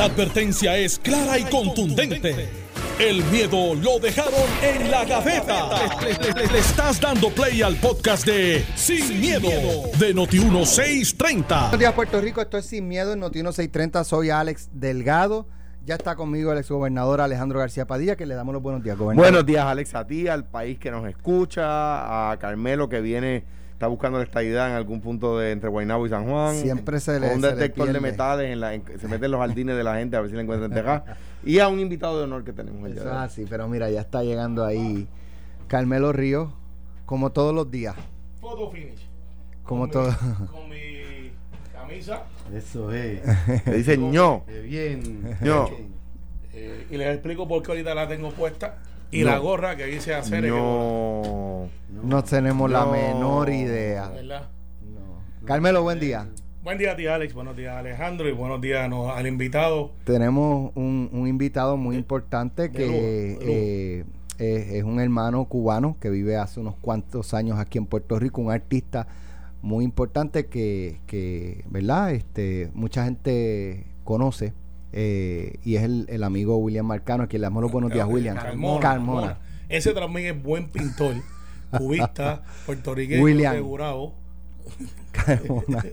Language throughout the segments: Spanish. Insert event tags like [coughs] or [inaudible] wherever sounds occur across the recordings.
La advertencia es clara y contundente. El miedo lo dejaron en la gaveta. Le, le- le estás dando play al podcast de Sin, miedo, de Noti1630. Buenos días, Puerto Rico. Esto es Sin Miedo en Notino 630. Soy Alex Delgado. Ya está conmigo el exgobernador Alejandro García Padilla, que le damos los buenos días, gobernador. Buenos días, Alex, a ti, al país que nos escucha, a Carmelo que viene, está buscando la estabilidad en algún punto de entre Guaynabo y San Juan. Siempre se le- un le detector de metales, en la, en- se mete en los jardines de la gente a ver si le encuentran tejas. [laughs] Y a un invitado de honor que tenemos el día Eso es así, pero mira, ya está llegando ahí Carmelo Ríos, como todos los días. Photo finish. Como Con todo. Mi, con mi camisa. Eso es. [laughs] Le dice ño. Qué bien. ño. eh, y les explico por qué ahorita la tengo puesta. Y No. la gorra que dice hacer. ño. No tenemos la No. menor idea. ¿verdad? Carmelo, buen día. Buen día a ti, Alex. Buenos días, Alejandro. Y buenos días no, al invitado. Tenemos un, un invitado muy importante de que lujo, de lujo. eh, es, es un hermano cubano que vive hace unos cuantos años aquí en Puerto Rico, un artista muy importante que, que ¿verdad? Este, mucha gente conoce eh, y es el, el amigo William Marcano, a quien le damos los buenos días, William. Carmona, Carmona. Carmona. Ese también es buen pintor. [laughs] Cubista, puertorriqueño, William. de Gurabo. Carmona.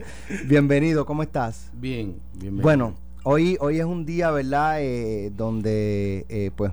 Bienvenido, ¿cómo estás? Bien, bien. Bueno, hoy, hoy es un día, ¿verdad? Eh, donde, eh, pues,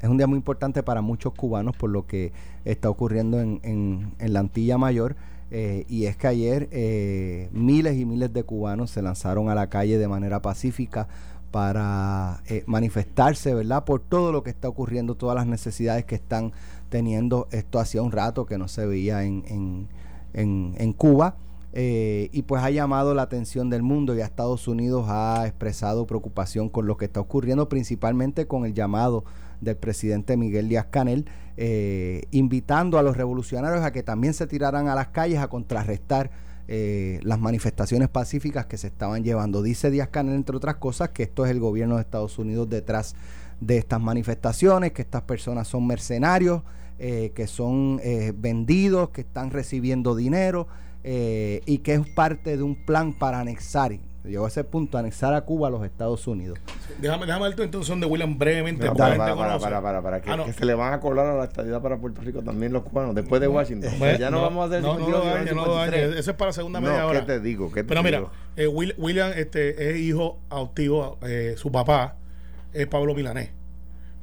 es un día muy importante para muchos cubanos por lo que está ocurriendo en, en- en la Antilla Mayor. eh, y es que ayer eh, miles y miles de cubanos se lanzaron a la calle de manera pacífica para eh, manifestarse, ¿verdad? Por todo lo que está ocurriendo, todas las necesidades que están teniendo. Esto hacía un rato que no se veía en, en, en- en Cuba. Eh, y pues ha llamado la atención del mundo y a Estados Unidos ha expresado preocupación con lo que está ocurriendo, principalmente con el llamado del presidente Miguel Díaz Canel, eh, invitando a los revolucionarios a que también se tiraran a las calles a contrarrestar eh, las manifestaciones pacíficas que se estaban llevando. Dice Díaz Canel, entre otras cosas, que esto es el gobierno de Estados Unidos detrás de estas manifestaciones, que estas personas son mercenarios, eh, que son eh, vendidos, que están recibiendo dinero eh, y que es parte de un plan para anexar, llegó a ese punto, anexar a Cuba a los Estados Unidos. Déjame, déjame dar tu introducción de William brevemente. Para, para, para, para, para, para, que, Ah, no. que se le van a cobrar a la estadidad para Puerto Rico también los cubanos, después de Washington. Bueno, ya no, vamos a hacer No, no 52, lo dañe, sino no lo dañe. 53. Eso es para la segunda No, media ¿qué hora. te digo? ¿Qué te Pero mira, eh, Will- William este, es hijo adoptivo, eh, su papá es Pablo Milanés.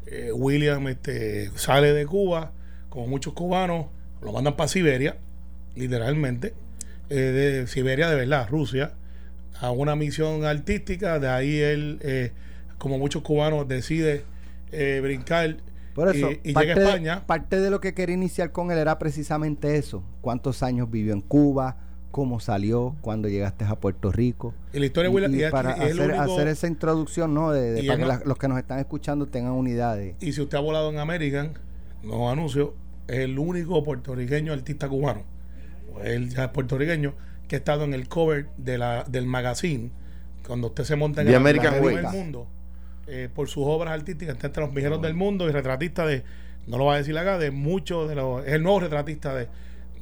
Eh, William este, sale de Cuba, como muchos cubanos, lo mandan para Siberia, literalmente, eh, de Siberia de verdad, Rusia, a una misión artística, de ahí él, eh, como muchos cubanos, decide eh, brincar Por eso, y, llega a de- España. parte de lo que quería iniciar con él era precisamente eso. ¿Cuántos años vivió en Cuba? ¿Cómo salió? ¿Cuándo llegaste a Puerto Rico? Y la historia de Y- y y para es hacer, único- hacer esa introducción, ¿no? De, de- para que no- la- los que nos están escuchando tengan unidad de... Y si usted ha volado en American, no anuncio, es el único puertorriqueño artista cubano. Él ya es puertorriqueño que ha estado en el cover de la, del magazine. Cuando usted se monta en The el American Way. mundo, eh, por sus obras artísticas, está entre los viajeros del mundo y retratista de, no lo va a decir acá, de muchos de los. Es el nuevo retratista de,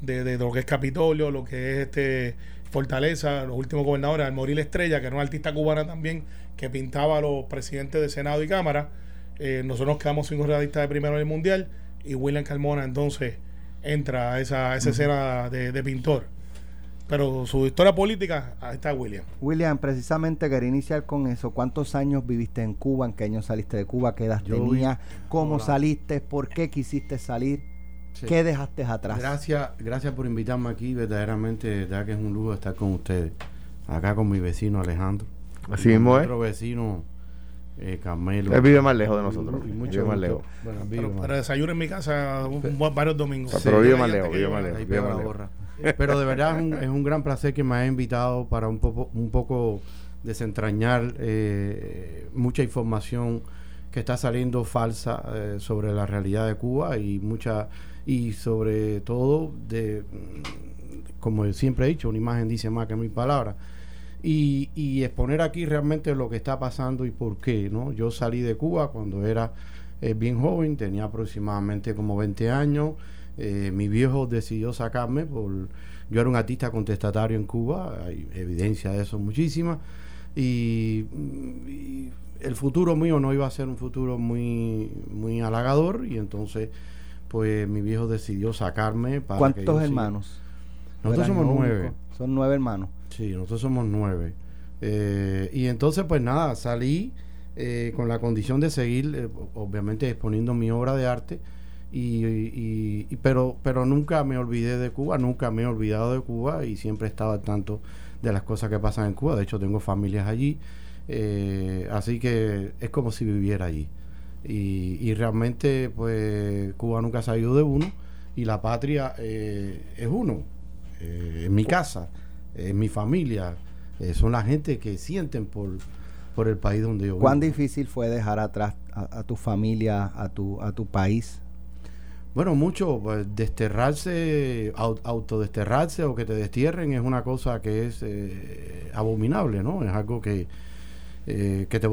de, de lo que es Capitolio, lo que es este Fortaleza, los últimos gobernadores, Almoril Estrella, que era una artista cubana también, que pintaba a los presidentes de Senado y Cámara. Eh, nosotros nos quedamos sin un retratista de primero en el mundial y William Carmona entonces entra a esa, a esa escena de, de pintor. Pero su historia política, ahí está William. William, precisamente quería iniciar con eso. ¿Cuántos años viviste en Cuba? ¿En qué año saliste de Cuba? ¿Qué edad Yo vi- tenías? ¿Cómo Hola. saliste? ¿Por qué quisiste salir? Sí. ¿Qué dejaste atrás? Gracias, gracias por invitarme aquí. Verdaderamente, de verdad que es un lujo estar con ustedes. Acá con mi vecino Alejandro. Así mismo es. Otro vecino, eh, Carmelo. Él vive más lejos de nosotros. Y Vive mucho más lejos. Bueno, Pero para desayuno en mi casa un- un- varios domingos. Sí. Pero vive más lejos, vive más lejos. Pero de verdad es un, es un gran placer que me haya invitado para un poco, un poco desentrañar eh, mucha información que está saliendo falsa eh, sobre la realidad de Cuba y mucha y sobre todo de mm, como siempre he dicho una imagen dice más que mil palabras. Y, y exponer aquí realmente lo que está pasando y por qué no yo salí de Cuba cuando era eh, bien joven tenía aproximadamente como 20 años eh, mi viejo decidió sacarme por yo era un artista contestatario en Cuba hay evidencia de eso muchísima y, y el futuro mío no iba a ser un futuro muy, muy halagador y entonces pues mi viejo decidió sacarme para que ¿Cuántos siga. hermanos? Nosotros somos nueve. Son nueve hermanos. Sí, nosotros somos nueve. Eh, y entonces, pues nada, salí eh, con la condición de seguir, eh, obviamente, exponiendo mi obra de arte. Y, y- y- pero, pero nunca me olvidé de Cuba, nunca me he olvidado de Cuba y siempre he estado al tanto de las cosas que pasan en Cuba. De hecho, tengo familias allí. eh, así que es como si viviera allí. Y, y realmente, pues, Cuba nunca se ha ido de uno y la patria eh, es uno. Eh, en mi casa, en mi familia, eh, son la gente que sienten por, por el país donde yo vivo. ¿Cuán difícil fue dejar atrás a, a tu familia, a tu, a tu país? Bueno, mucho, pues, desterrarse, au- autodesterrarse o que te destierren es una cosa que es eh, abominable, ¿no? Es algo que, eh, que te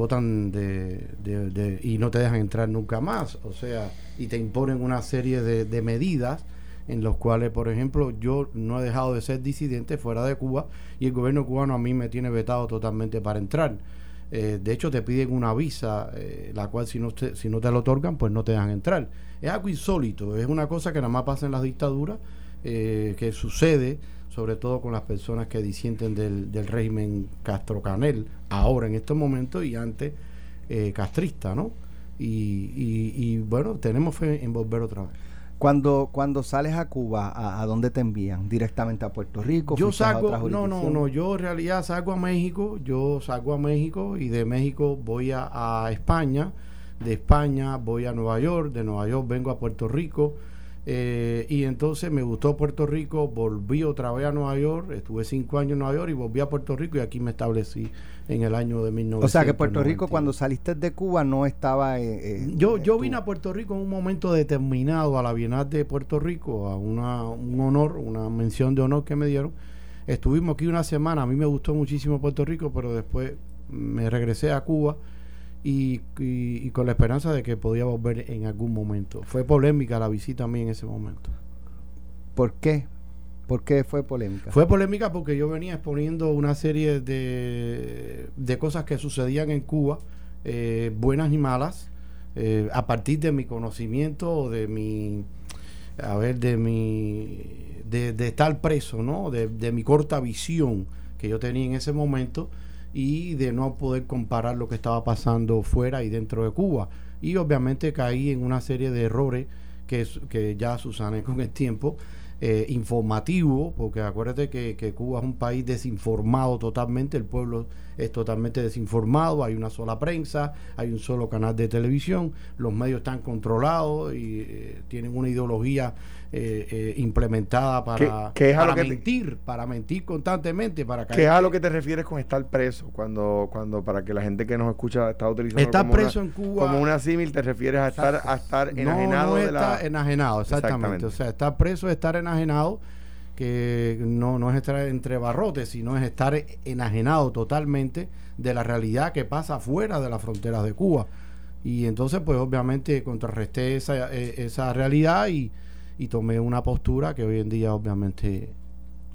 de- de- y no te dejan entrar nunca más. O sea, y te imponen una serie de, de medidas en los cuales, por ejemplo, yo no he dejado de ser disidente fuera de Cuba y el gobierno cubano a mí me tiene vetado totalmente para entrar. Eh, de hecho, te piden una visa, eh, la cual si no, te, si no te la otorgan, pues no te dejan entrar. Es algo insólito, es una cosa que nada más pasa en las dictaduras, eh, que sucede sobre todo con las personas que disienten del, del régimen Castro Canel, ahora en estos momentos y antes eh, castrista, ¿no? Y, y- y, bueno, tenemos fe en volver otra vez. Cuando, cuando sales a Cuba, ¿a, a dónde te envían? ¿Directamente a Puerto Rico? Yo ¿Fuiste a salgo, otra no, no, no, yo en realidad salgo a México, yo salgo a México y de México voy a, a España, de España voy a Nueva York, de Nueva York vengo a Puerto Rico eh, y entonces me gustó Puerto Rico, volví otra vez a Nueva York, estuve cinco años en Nueva York y volví a Puerto Rico y aquí me establecí en el año de 1990. O sea que Puerto Rico, cuando saliste de Cuba, no estaba. eh, eh, Yo, yo vine a Puerto Rico en un momento determinado a la Bienal de Puerto Rico, a una, un honor, una mención de honor que me dieron. Estuvimos aquí una semana, a mí me gustó muchísimo Puerto Rico, pero después me regresé a Cuba y, y- y con la esperanza de que podía volver en algún momento. Fue polémica la visita a mí en ese momento. ¿Por qué? ¿Por qué fue polémica? Fue polémica porque yo venía exponiendo una serie de, de cosas que sucedían en Cuba, eh, buenas y malas, eh, a partir de mi conocimiento de mi, a ver, de mi, de, de estar preso, ¿no? De, de mi corta visión que yo tenía en ese momento y de no poder comparar lo que estaba pasando fuera y dentro de Cuba. Y obviamente caí en una serie de errores que, que ya Susana [laughs] con el tiempo eh, informativo, porque acuérdate que, que Cuba es un país desinformado totalmente, el pueblo es totalmente desinformado, hay una sola prensa, hay un solo canal de televisión, los medios están controlados y eh, tienen una ideología eh, eh, implementada para, ¿Qué- qué para que te- mentir, para mentir constantemente, para ¿Qué es a lo que te refieres con estar preso? Cuando, cuando para que la gente que nos escucha está utilizando Estar como preso una, en Cuba- como una símil, te refieres a estar, a estar enajenado no está la... enajenado, exactamente. Exactamente. O sea, estar preso es estar enajenado, que no, no es estar entre barrotes, sino es estar enajenado totalmente de la realidad que pasa fuera de las fronteras de Cuba. Y entonces, pues obviamente contrarresté esa, eh, esa realidad y, y tomé una postura que hoy en día obviamente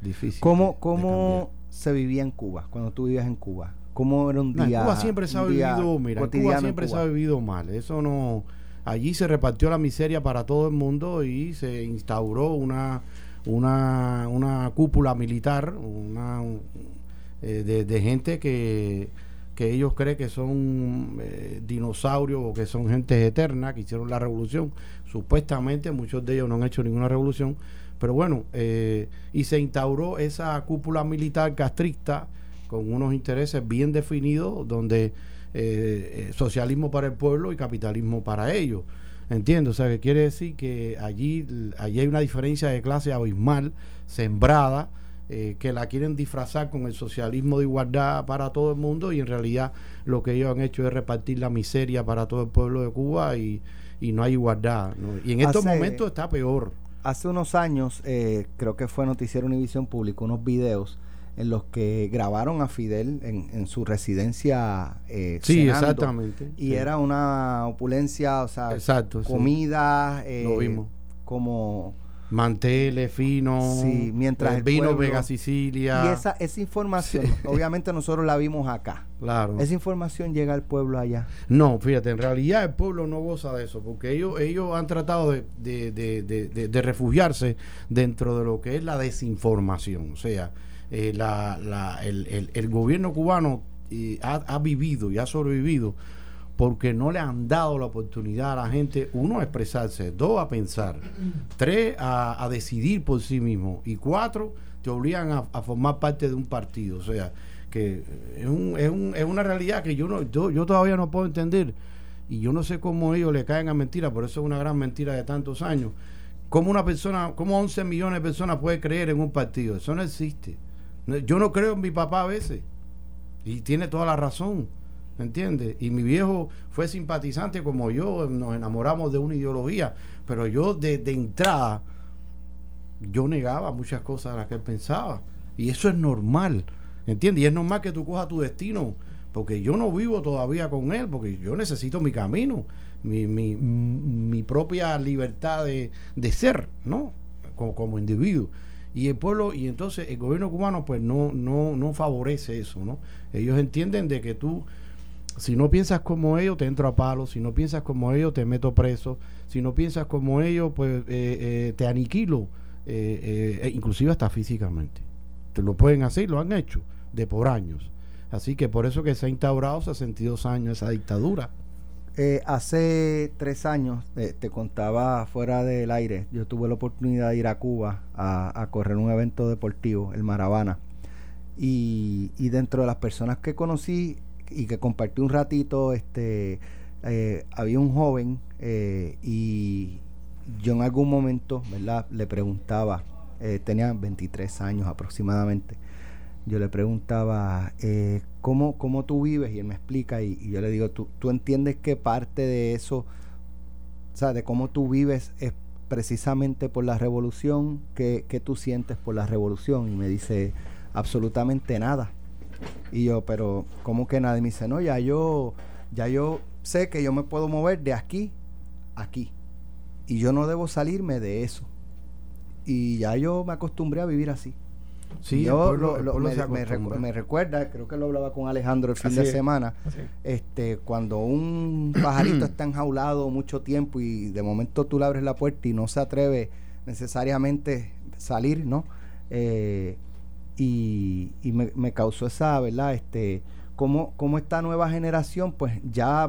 difícil. ¿Cómo, de- cómo se vivía en Cuba cuando tú vivías en Cuba? ¿Cómo era un No, en día? Cuba siempre se ha día vivido, mira, en Cuba siempre se ha vivido mal. Eso no. Allí se repartió la miseria para todo el mundo y se instauró una una, una cúpula militar, una un- eh, de, gente que, que ellos creen que son eh, dinosaurios o que son gente eterna, que hicieron la revolución. Supuestamente muchos de ellos no han hecho ninguna revolución, pero bueno, eh, y se instauró esa cúpula militar castrista con unos intereses bien definidos, donde eh, eh, socialismo para el pueblo y capitalismo para ellos. ¿Entiendes? O sea, que quiere decir que allí, allí hay una diferencia de clase abismal, sembrada, eh, que la quieren disfrazar con el socialismo de igualdad para todo el mundo y en realidad lo que ellos han hecho es repartir la miseria para todo el pueblo de Cuba y, y no hay igualdad. ¿no? Y en estos Hace- momentos está peor. Hace unos años, eh, creo que fue Noticiero Univisión publicó unos videos en los que grabaron a Fidel en, en su residencia eh, Sí, cenando. exactamente. Y Sí. era una opulencia, o sea, Exacto, sí. comida, eh, Lo vimos. como manteles finos, Sí, mientras eh, el vino pueblo- Vega Sicilia. Y esa, esa información, [laughs] obviamente nosotros la vimos acá. claro. Esa información llega al pueblo allá. No, fíjate, en realidad el pueblo no goza de eso, porque ellos, ellos han tratado de- de- de- de refugiarse dentro de lo que es la desinformación. O sea, eh, la- la- el, el- el gobierno cubano eh, ha, vivido y ha sobrevivido porque no le han dado la oportunidad a la gente, uno, a expresarse, dos, a pensar, tres, a, a decidir por sí mismo, y cuatro, te obligan a, a formar parte de un partido. O sea, que es, un- es, un- es una realidad que yo, no, yo, yo todavía no puedo entender. Y yo no sé cómo ellos le caen a mentira, por eso es una gran mentira de tantos años. ¿Cómo una persona, cómo 11 millones de personas puede creer en un partido? Eso no existe. Yo no creo en mi papá a veces. Y tiene toda la razón. ¿Me entiendes? Y mi viejo fue simpatizante como yo, nos enamoramos de una ideología, pero yo de, de entrada, yo negaba muchas cosas a las que él pensaba. Y eso es normal, ¿entiendes? Y es normal que tú cojas tu destino, porque yo no vivo todavía con él, porque yo necesito mi camino, mi, mi, mi propia libertad de, de ser, ¿no? Como, como individuo. Y el pueblo, y entonces el gobierno cubano pues no, no, no favorece eso, ¿no? Ellos entienden de que tú, si no piensas como ellos, te entro a palos, si no piensas como ellos, te meto preso, si no piensas como ellos, pues eh, eh, te aniquilo, eh, eh, e inclusive hasta físicamente. Te lo pueden hacer, lo han hecho, de por años. Así que por eso que se ha instaurado 62 años esa dictadura. Eh, hace tres años, eh, te contaba fuera del aire, yo tuve la oportunidad de ir a Cuba a, correr un evento deportivo, el Maravana. Y, y dentro de las personas que conocí y que compartí un ratito, este, eh, había un joven eh, y yo en algún momento, ¿verdad? Le preguntaba, tenía 23 años aproximadamente, yo le preguntaba, eh, ¿cómo, ¿cómo tú vives? Y él me explica y, yo le digo, ¿tú, ¿tú entiendes que parte de eso, o sea, de cómo tú vives es precisamente por la revolución? ¿Qué, qué tú sientes por la revolución? Y me dice, absolutamente nada. Y yo, pero ¿cómo que nada? Y me dice, no, ya yo, ya yo sé que yo me puedo mover de aquí a aquí. Y yo no debo salirme de eso. Y ya yo me acostumbré a vivir así. Sí, yo pueblo- lo- me, se me recu- acostumbra. me recuerda, creo que lo hablaba con Alejandro el fin Así de es. semana, Así. este, cuando un pajarito está enjaulado mucho tiempo y de momento tú le abres la puerta y no se atreve necesariamente salir, ¿no? Eh, y y me, me causó esa, ¿verdad? Este, cómo, cómo esta nueva generación, pues ya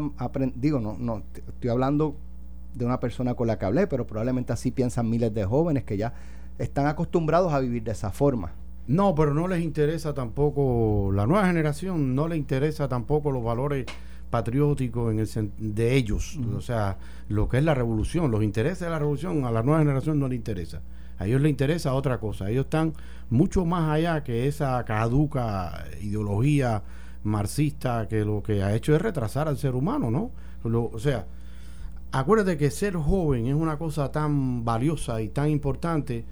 digo, no, no, estoy hablando de una persona con la que hablé, pero probablemente así piensan miles de jóvenes que ya están acostumbrados a vivir de esa forma. No, pero no les interesa tampoco, la nueva generación no le interesa tampoco los valores patrióticos en el de ellos, o sea, lo que es la revolución, los intereses de la revolución a la nueva generación no le interesa. A ellos les interesa otra cosa, ellos están mucho más allá que esa caduca ideología marxista que lo que ha hecho es retrasar al ser humano, ¿no? Lo- o sea, acuérdate que ser joven es una cosa tan valiosa y tan importante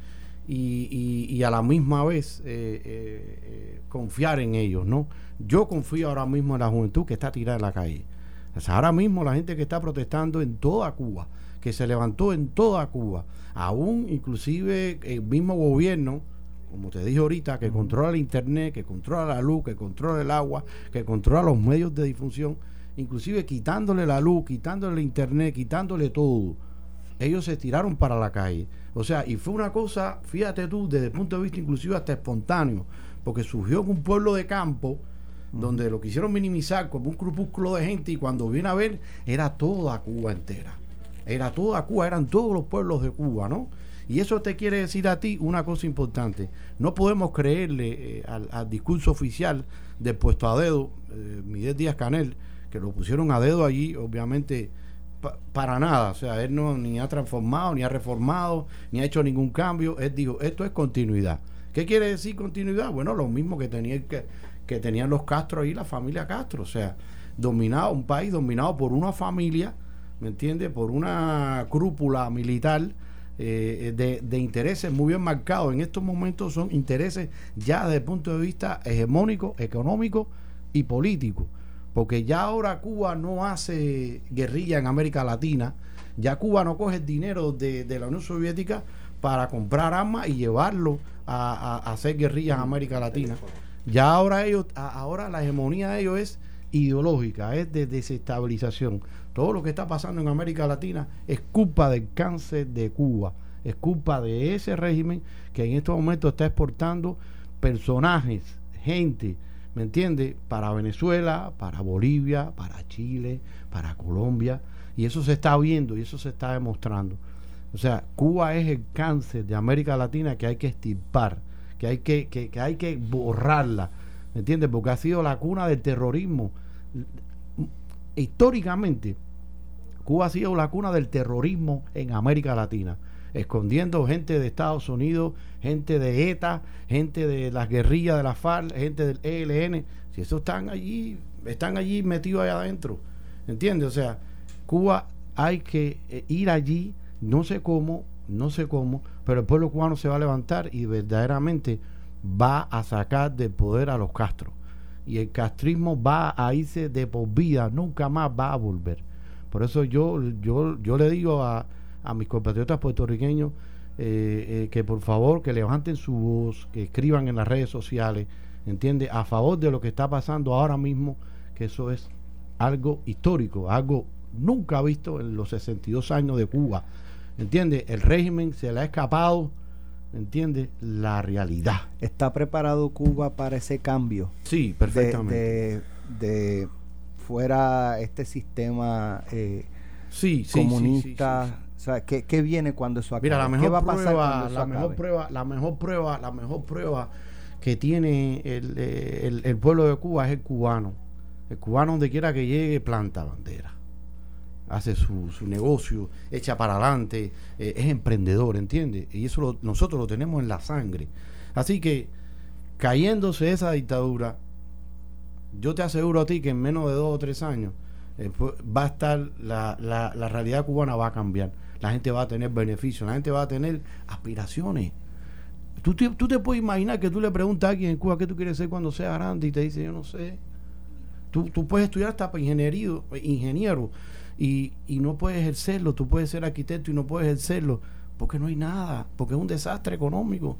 y, y- y a la misma vez eh, eh, eh, confiar en ellos, ¿no? Yo confío ahora mismo en la juventud que está tirada en la calle. O sea, ahora mismo la gente que está protestando en toda Cuba, que se levantó en toda Cuba, aún inclusive el mismo gobierno, como te dije ahorita, que controla el internet, que controla la luz, que controla el agua, que controla los medios de difusión, inclusive quitándole la luz, quitándole el internet, quitándole todo ellos se tiraron para la calle. O sea, y fue una cosa, fíjate tú, desde el punto de vista inclusive hasta espontáneo, porque surgió en un pueblo de campo, donde lo quisieron minimizar como un grupúsculo de gente y cuando viene a ver, era toda Cuba entera. Era toda Cuba, eran todos los pueblos de Cuba, ¿no? Y eso te quiere decir a ti una cosa importante. No podemos creerle eh, al, al discurso oficial del puesto a dedo, eh, Miguel Díaz Canel, que lo pusieron a dedo allí, obviamente pa- para nada. O sea, él no ni ha transformado, ni ha reformado, ni ha hecho ningún cambio. Él dijo, esto es continuidad. ¿Qué quiere decir continuidad? Bueno, lo mismo que, tenía, que, que tenían los Castro ahí, la familia Castro. O sea, dominado, un país dominado por una familia, ¿me entiendes? Por una crúpula militar. eh, de, de intereses muy bien marcados. En estos momentos son intereses ya desde el punto de vista hegemónico, económico y político porque ya ahora Cuba no hace guerrilla en América Latina, ya Cuba no coge el dinero de, de la Unión Soviética para comprar armas y llevarlo a, a- hacer guerrillas en América Latina. Ya ahora ellos, ahora la hegemonía de ellos es ideológica, es de desestabilización. Todo lo que está pasando en América Latina es culpa del cáncer de Cuba, es culpa de ese régimen que en estos momentos está exportando personajes, gente, ¿me entiende? Para Venezuela, para Bolivia, para Chile, para Colombia, y eso se está viendo y eso se está demostrando. O sea, Cuba es el cáncer de América Latina que hay que extirpar, que hay que, que, que hay que borrarla, ¿me entiendes? Porque ha sido la cuna del terrorismo. Históricamente, Cuba ha sido la cuna del terrorismo en América Latina, escondiendo gente de Estados Unidos, gente de ETA, gente de las guerrillas de la FARC, gente del ELN. Si esos están allí, están allí metidos allá adentro, ¿entiendes? O sea, Cuba hay que eh, ir allí, no sé cómo, no sé cómo, pero el pueblo cubano se va a levantar y verdaderamente va a sacar del poder a los Castro. Y el castrismo va a irse de por vida, nunca más va a volver. Por eso yo, yo, yo le digo a, a mis compatriotas puertorriqueños eh, eh, que por favor que levanten su voz, que escriban en las redes sociales, ¿entiende? A favor de lo que está pasando ahora mismo, que eso es algo histórico, algo nunca visto en los 62 años de Cuba. ¿Entiende? El régimen se le ha escapado, ¿entiende? La realidad. ¿Está preparado Cuba para ese cambio? Sí, perfectamente. de, de fuera este sistema eh, sí, comunista. sí. O sea, ¿qué, qué viene cuando eso acabe? Mira, la ¿Qué mejor va a pasar prueba, la mejor acabe? prueba, la mejor prueba, la mejor prueba que tiene el, eh, el- el pueblo de Cuba es el cubano. El cubano donde quiera que llegue planta bandera. Hace su, su negocio, echa para adelante, eh, es emprendedor, ¿entiendes? Y eso lo- nosotros lo tenemos en la sangre. Así que, cayéndose esa dictadura, yo te aseguro a ti que en menos de dos o tres años eh, pu- va a estar, la, la, la realidad cubana va a cambiar. La gente va a tener beneficios, la gente va a tener aspiraciones. ¿Tú te, tú te puedes imaginar que tú le preguntas a alguien en Cuba qué tú quieres ser cuando seas grande y te dice, yo no sé. Tú, tú puedes estudiar hasta ingeniero, ingeniero y, y no puedes ejercerlo. Tú puedes ser arquitecto y no puedes ejercerlo porque no hay nada, porque es un desastre económico.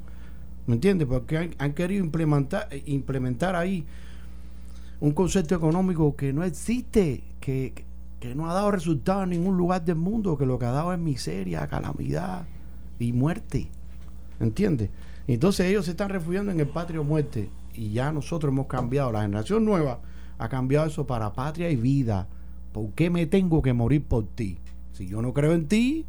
¿Me entiendes? Porque han, han querido implementar, implementar ahí un concepto económico que no existe, que, que- no ha dado resultado en ningún lugar del mundo, que lo que ha dado es miseria, calamidad y muerte. ¿Entiendes? Entonces ellos se están refugiando en el patrio muerte y ya nosotros hemos cambiado, la generación nueva ha cambiado eso para patria y vida. ¿Por qué me tengo que morir por ti? Si yo no creo en ti,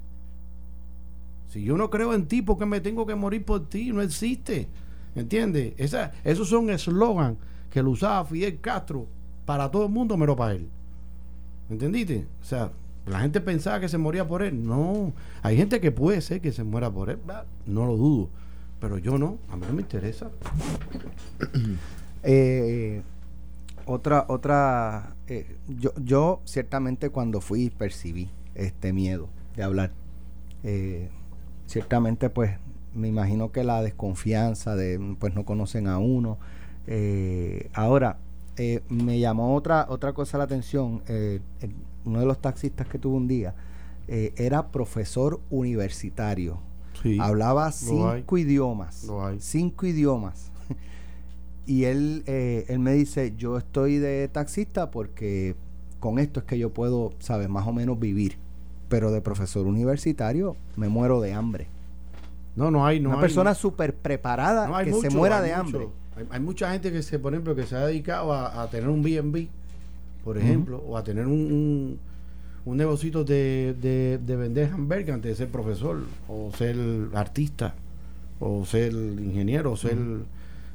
si yo no creo en ti, ¿por qué me tengo que morir por ti? No existe. ¿Entiendes? Esa, esos son eslogan que lo usaba Fidel Castro para todo el mundo, menos para él. ¿Entendiste? O sea, la gente pensaba que se moría por él. No, hay gente que puede ser que se muera por él. va, No lo dudo. Pero yo no, a mí no me interesa. [coughs] Eh, otra, otra, eh, yo, yo ciertamente cuando fui percibí este miedo de hablar. Eh, ciertamente pues me imagino que la desconfianza de pues no conocen a uno. Ahora, eh, me llamó otra, otra cosa la atención. eh, uno de los taxistas que tuve un día eh, era profesor universitario. Sí. Hablaba cinco idiomas. Cinco idiomas. [laughs] y él, eh, él me dice, yo estoy de taxista porque con esto es que yo puedo, sabes, más o menos vivir. Pero de profesor universitario me muero de hambre. No, no hay, no Una hay. persona súper preparada no que se muera de mucho. Hay, hay mucha gente que se, por ejemplo, que se ha dedicado a, a tener un B&B, por ejemplo, o a tener un, un, un negocito de, de, de vender hamburgues antes de ser profesor, o ser artista, o ser ingeniero, o ser...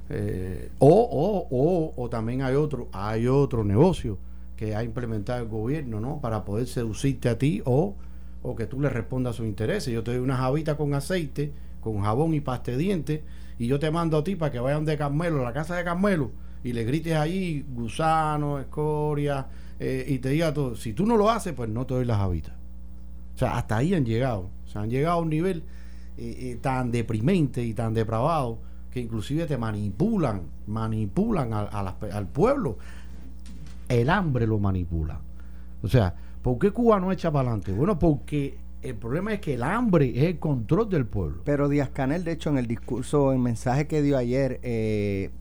eh, o, o, o, o también hay otro, hay otro negocio que ha implementado el gobierno, ¿no? Para poder seducirte a ti o, o que tú le respondas a sus intereses. Yo te doy una jabita con aceite, con jabón y pasta de dientes, y yo te mando a ti para que vayan de Carmelo, a la casa de Carmelo, y le grites ahí gusano, escoria, eh, y te diga todo. Si tú no lo haces, pues no te doy la jabita. O sea, hasta ahí han llegado. O sea, han llegado a un nivel eh, eh, tan deprimente y tan depravado que inclusive te manipulan, manipulan las al pueblo. El hambre lo manipula. O sea, ¿por qué Cuba no echa para adelante? Bueno, porque el problema es que el hambre es el control del pueblo. Pero Díaz Canel, de hecho, en el discurso, el mensaje que dio ayer, eh,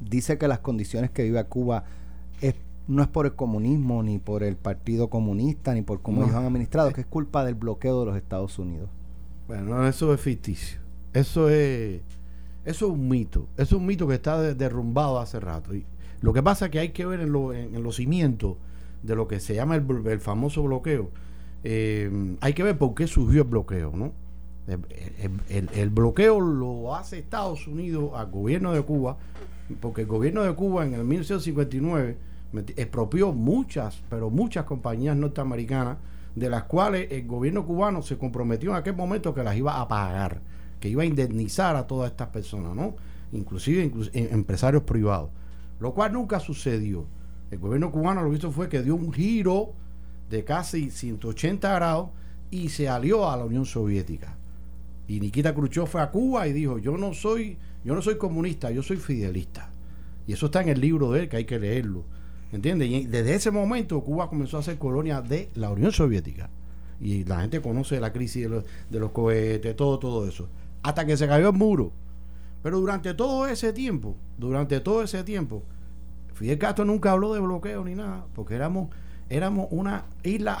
dice que las condiciones que vive Cuba es, no es por el comunismo, ni por el Partido Comunista, ni por cómo No. ellos han administrado, que es culpa del bloqueo de los Estados Unidos. Bueno, eso es ficticio. Eso es, eso es un mito. Eso es un mito que está de- derrumbado hace rato. Y lo que pasa es que hay que ver en, lo- en- en los cimientos de lo que se llama el famoso bloqueo. Eh, hay que ver por qué surgió el bloqueo, ¿no? El, el- el- bloqueo lo hace Estados Unidos al gobierno de Cuba, porque el gobierno de Cuba en el 1959 meti- expropió muchas, pero muchas compañías norteamericanas, de las cuales el gobierno cubano se comprometió en aquel momento que las iba a pagar, que iba a indemnizar a todas estas personas, ¿no? Inclusive inclus- em- empresarios privados, lo cual nunca sucedió. El gobierno cubano lo que hizo fue que dio un giro de casi 180 grados y se alió a la Unión Soviética. Y Nikita Khrushchev fue a Cuba y dijo, yo no soy, yo no soy comunista, yo soy fidelista. Y eso está en el libro de él, que hay que leerlo. ¿Entiendes? Y desde ese momento Cuba comenzó a ser colonia de la Unión Soviética. Y la gente conoce la crisis de los, de los cohetes, todo, todo eso. Hasta que se cayó el muro. Pero durante todo ese tiempo, durante todo ese tiempo, Fidel Castro nunca habló de bloqueo ni nada, porque éramos, éramos una isla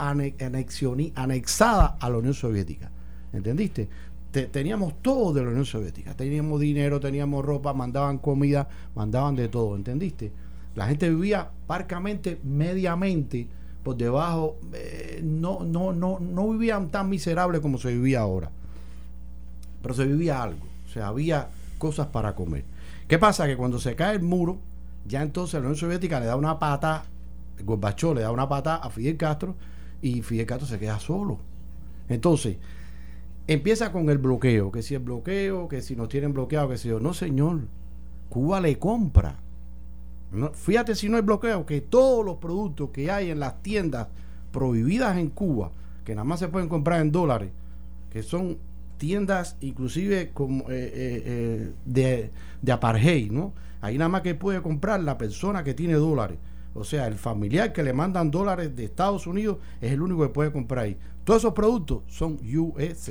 anexada a la Unión Soviética. ¿Entendiste? Te- teníamos todo de la Unión Soviética. Teníamos dinero, teníamos ropa, mandaban comida, mandaban de todo. ¿Entendiste? La gente vivía parcamente, mediamente, por debajo. eh, no, no, no, no vivían tan miserable como se vivía ahora. Pero se vivía algo. O sea, había cosas para comer. ¿Qué pasa? Que cuando se cae el muro, ya entonces la Unión Soviética le da una pata, Gorbachov le da una pata a Fidel Castro y Fidel Castro se queda solo. Entonces, empieza con el bloqueo, que si el bloqueo, que si nos tienen bloqueado, que si yo, no señor, Cuba le compra. No, fíjate si no hay bloqueo, que todos los productos que hay en las tiendas prohibidas en Cuba, que nada más se pueden comprar en dólares, que son tiendas inclusive como eh, eh, eh, de, de apartheid, ¿no? Ahí nada más que puede comprar la persona que tiene dólares. O sea, el familiar que le mandan dólares de Estados Unidos es el único que puede comprar ahí. Todos esos productos son US.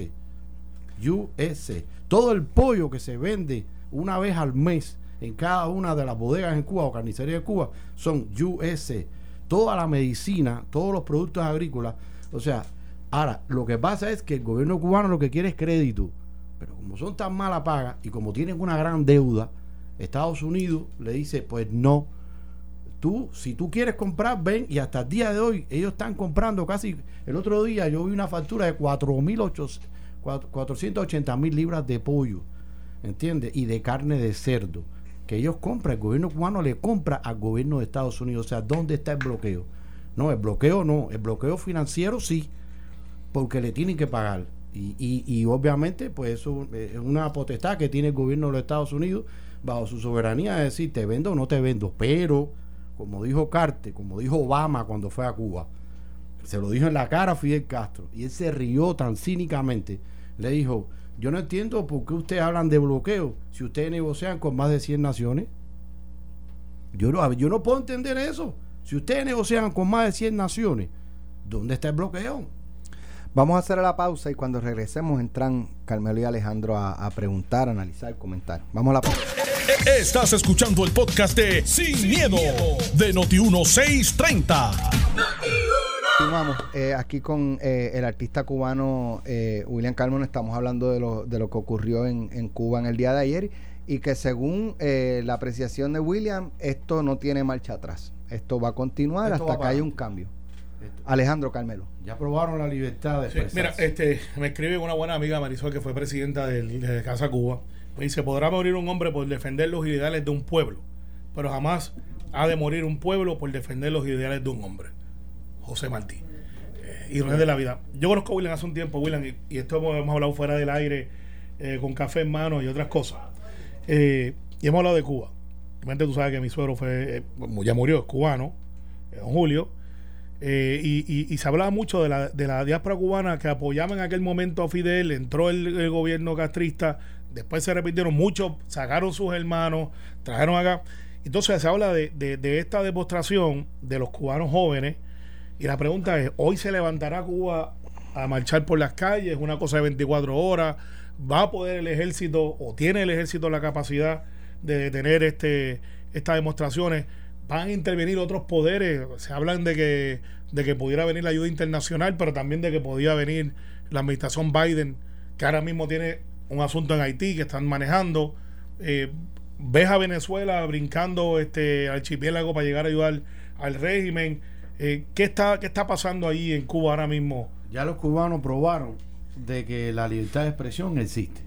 US. Todo el pollo que se vende una vez al mes en cada una de las bodegas en Cuba o carnicerías de Cuba son US. Toda la medicina, todos los productos agrícolas. O sea, ahora, lo que pasa es que el gobierno cubano lo que quiere es crédito. Pero como son tan mala paga y como tienen una gran deuda, Estados Unidos le dice, pues no. Tú, si tú quieres comprar, ven y hasta el día de hoy ellos están comprando casi, el otro día yo vi una factura de 4.800 cuatro- 480 mil libras de pollo, ¿entiendes? Y de carne de cerdo, que ellos compran, el gobierno cubano le compra al gobierno de Estados Unidos. O sea, ¿dónde está el bloqueo? No, el bloqueo no, el bloqueo financiero sí, porque le tienen que pagar. Y, y, y obviamente, pues eso es una potestad que tiene el gobierno de los Estados Unidos bajo su soberanía de decir, te vendo o no te vendo. Pero, como dijo Carter, como dijo Obama cuando fue a Cuba, se lo dijo en la cara a Fidel Castro y él se rió tan cínicamente. Le dijo, yo no entiendo por qué ustedes hablan de bloqueo si ustedes negocian con más de 100 naciones. Yo no, yo no puedo entender eso. Si ustedes negocian con más de 100 naciones, ¿dónde está el bloqueo? Vamos a hacer la pausa y cuando regresemos entran Carmelo y Alejandro a, a preguntar, analizar, comentar. Vamos a la pausa. Estás escuchando el podcast de Sin, miedo, de Noti1630. Continuamos eh, aquí con eh, el artista cubano eh, William Carmona. Estamos hablando de lo, de lo que ocurrió en, en Cuba en el día de ayer y que según eh, la apreciación de William, esto no tiene marcha atrás. Esto va a continuar Esto hasta que haya un cambio. Alejandro Carmelo. Ya probaron la libertad de Sí, mira, este, me escribe una buena amiga Marisol que fue presidenta del- de, Casa Cuba. Me dice, podrá morir un hombre por defender los ideales de un pueblo, pero jamás ha de morir un pueblo por defender los ideales de un hombre. José Martí. Eh, y es de la vida. Yo conozco a William hace un tiempo, William, y, y esto hemos, hablado fuera del aire, eh, con café en mano y otras cosas. Eh, y hemos hablado de Cuba. Obviamente tú sabes que mi suegro fue, eh, ya murió, es cubano, don Julio. Y, y- y se hablaba mucho de la, de la diáspora cubana que apoyaba en aquel momento a Fidel, entró el, el gobierno castrista, después se repitieron muchos, sacaron sus hermanos, trajeron acá. Entonces se habla de, de- esta demostración de los cubanos jóvenes y la pregunta es, ¿hoy se levantará Cuba a marchar por las calles, una cosa de 24 horas. Va a poder el ejército o tiene el ejército la capacidad de tener este, estas demostraciones. Van a intervenir otros poderes. Se hablan de que, de que pudiera venir la ayuda internacional, pero también de que podía venir la administración Biden, que ahora mismo tiene un asunto en Haití que están manejando. Eh, ves a Venezuela brincando este archipiélago para llegar a ayudar al régimen. Eh, ¿qué, está, ¿Qué está pasando ahí en Cuba ahora mismo? Ya los cubanos probaron de que la libertad de expresión existe.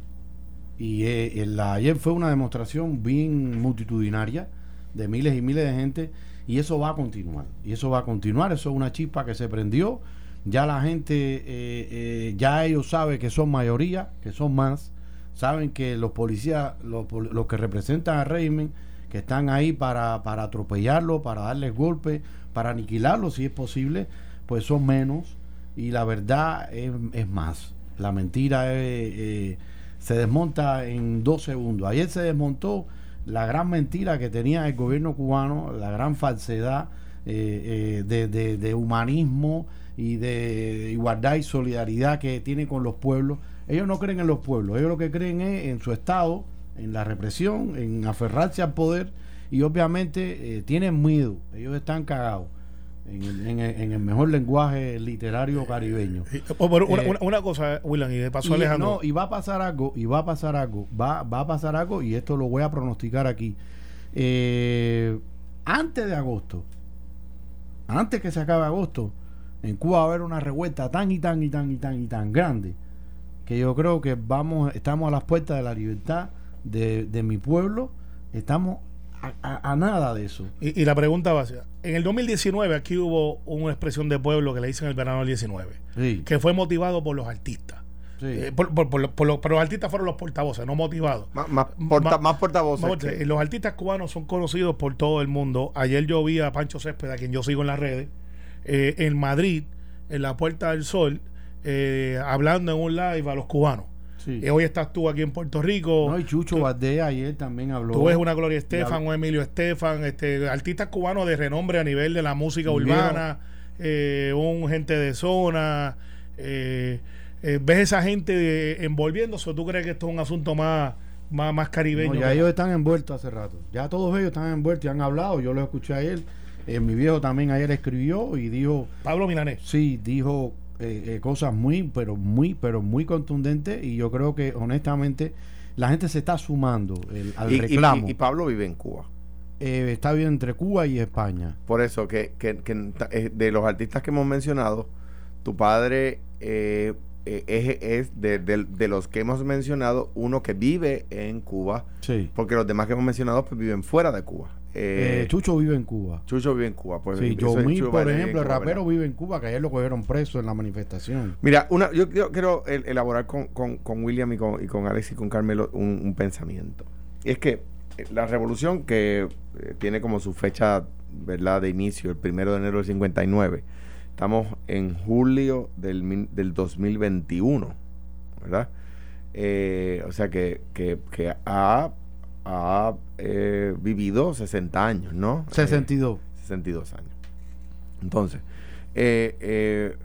Y eh, la, ayer fue una demostración bien multitudinaria de miles y miles de gente y eso va a continuar. Y eso va a continuar, eso es una chispa que se prendió. Ya la gente, eh, eh, ya ellos saben que son mayoría, que son más. Saben que los policías, los, que representan al régimen, que están ahí para, para atropellarlo, para darles golpes, para aniquilarlo si es posible, pues son menos y la verdad es, más. La mentira es se desmonta en dos segundos. Ayer se desmontó la gran mentira que tenía el gobierno cubano, la gran falsedad eh, eh, de, humanismo y de igualdad y solidaridad que tiene con los pueblos. Ellos no creen en los pueblos, ellos lo que creen es en su Estado, en la represión, en aferrarse al poder y obviamente eh, tienen miedo, ellos están cagados en, el mejor lenguaje literario caribeño. Oh, eh, una, cosa, William, y pasó Alejandro. No, y va a pasar algo, y va a pasar algo, va, va a pasar algo, y esto lo voy a pronosticar aquí. Eh, antes de agosto, antes que se acabe agosto, en Cuba va a haber una revuelta tan y tan y tan y tan y tan grande que yo creo que vamos, estamos a las puertas de la libertad de, de mi pueblo, estamos a, nada de eso. Y, la pregunta va a ser, en el 2019 aquí hubo una expresión de pueblo que le dicen el verano del 19, que fue motivado por los artistas. Eh, por, pero los artistas fueron los portavoces, no motivados. más, portavoces. Los artistas cubanos son conocidos por todo el mundo. Ayer yo vi a Pancho Césped, a quien yo sigo en las redes, eh, en Madrid, en la Puerta del Sol, eh, hablando en un live a los cubanos. Y hoy estás tú aquí en Puerto Rico. No, y Chucho Badea ayer también habló. Tú ves una Gloria Estefan, un Emilio Estefan, este, artistas cubanos de renombre a nivel de la música urbana, eh, un gente de zona. Eh, eh, ves esa gente envolviéndose o tú crees que esto es un asunto más, más, más caribeño. ya ellos están envueltos hace rato. Ya todos ellos están envueltos y han hablado. Yo lo escuché ayer. mi viejo también ayer escribió y dijo. Pablo Milanés. Sí, dijo eh, eh, cosas muy, pero muy, pero muy contundentes y yo creo que honestamente la gente se está sumando al reclamo. Y, Pablo vive en Cuba. Eh, está bien entre Cuba y España. Por eso, que, que, de los artistas que hemos mencionado, tu padre es, es de, de, los que hemos mencionado uno que vive en Cuba. Sí. Porque los demás que hemos mencionado pues, viven fuera de Cuba. Eh, eh, Chucho vive en Cuba. Chucho vive en Cuba. Pues, sí, por ejemplo, el rapero vive en Cuba, que ayer lo cogieron preso en la manifestación. Mira, una, yo, quiero elaborar con, con, William y con, y con Alex y con Carmelo un, pensamiento. Y es que eh, la revolución que tiene como su fecha ¿verdad? de inicio, el primero de enero del 59, estamos en julio del, del 2021, ¿verdad? o sea que, que, que ha ha eh, vivido 60 años, ¿no? 62. 62 años. Entonces, eh, eh,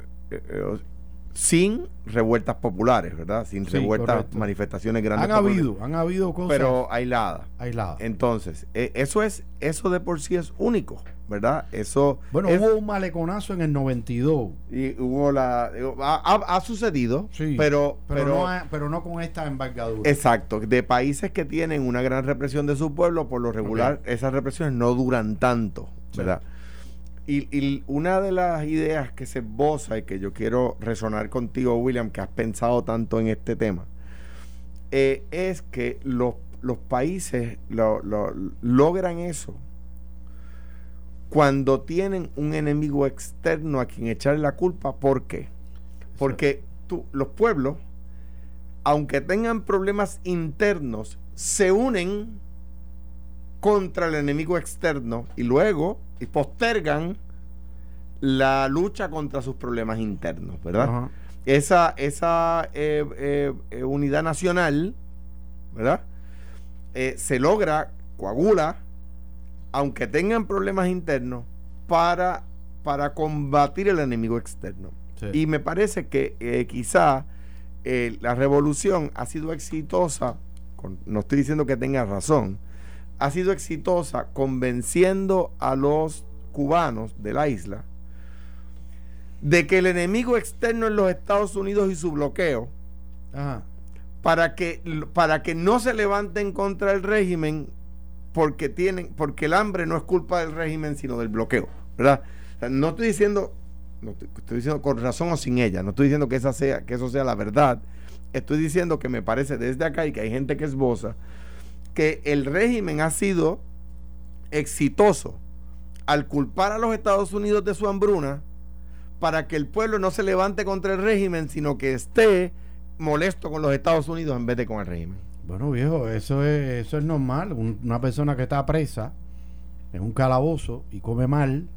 sin revueltas populares, ¿verdad? Sin revueltas, manifestaciones grandes. Han habido, han habido cosas. Pero aisladas. Aisladas. Entonces, eso es, eso de por sí es único. ¿Verdad? Eso. Bueno, hubo un maleconazo en el 92. Y hubo la. Ha, sucedido, sí, pero. Pero, no pero no con esta embargadura. Exacto. De países que tienen una gran represión de su pueblo, por lo regular, esas represiones no duran tanto, ¿verdad? Y, una de las ideas que se esboza y que yo quiero resonar contigo, William, que has pensado tanto en este tema, eh, es que los, los países lo, logran eso cuando tienen un enemigo externo a quien echarle la culpa. ¿Por qué? Porque tú, los pueblos, aunque tengan problemas internos, se unen contra el enemigo externo y luego y postergan la lucha contra sus problemas internos, ¿verdad? Esa, esa eh, eh, eh, unidad nacional, ¿verdad? se logra, coagula, aunque tengan problemas internos, para, para combatir el enemigo externo. Sí. Y me parece que eh, quizá eh, la revolución ha sido exitosa, con- no estoy diciendo que tenga razón, ha sido exitosa convenciendo a los cubanos de la isla de que el enemigo externo en los Estados Unidos y su bloqueo, Ajá. para que, para que no se levanten contra el régimen porque tienen porque el hambre no es culpa del régimen sino del bloqueo verdad no estoy diciendo no estoy, estoy diciendo con razón o sin ella no estoy diciendo que esa sea que eso sea la verdad. Estoy diciendo que me parece desde acá y que hay gente que esboza que el régimen ha sido exitoso al culpar a los Estados Unidos de su hambruna para que el pueblo no se levante contra el régimen sino que esté molesto con los Estados Unidos en vez de con el régimen Bueno, viejo, eso es, eso es normal. Un- una persona que está presa en un calabozo y come mal,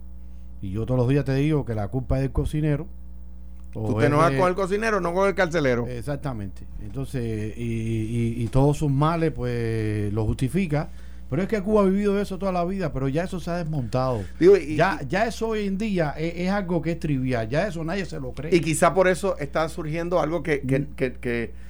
y yo todos los días te digo que la culpa es del cocinero. Tú te enojas con el cocinero, no con el carcelero. Exactamente. Entonces, y, y- y todos sus males, pues lo justifica. Pero es que Cuba ha vivido eso toda la vida, pero ya eso se ha desmontado. Digo, y, ya, ya eso hoy en día es, es algo que es trivial. Ya eso nadie se lo cree. y quizá por eso está surgiendo algo que, que, Mm. que- que,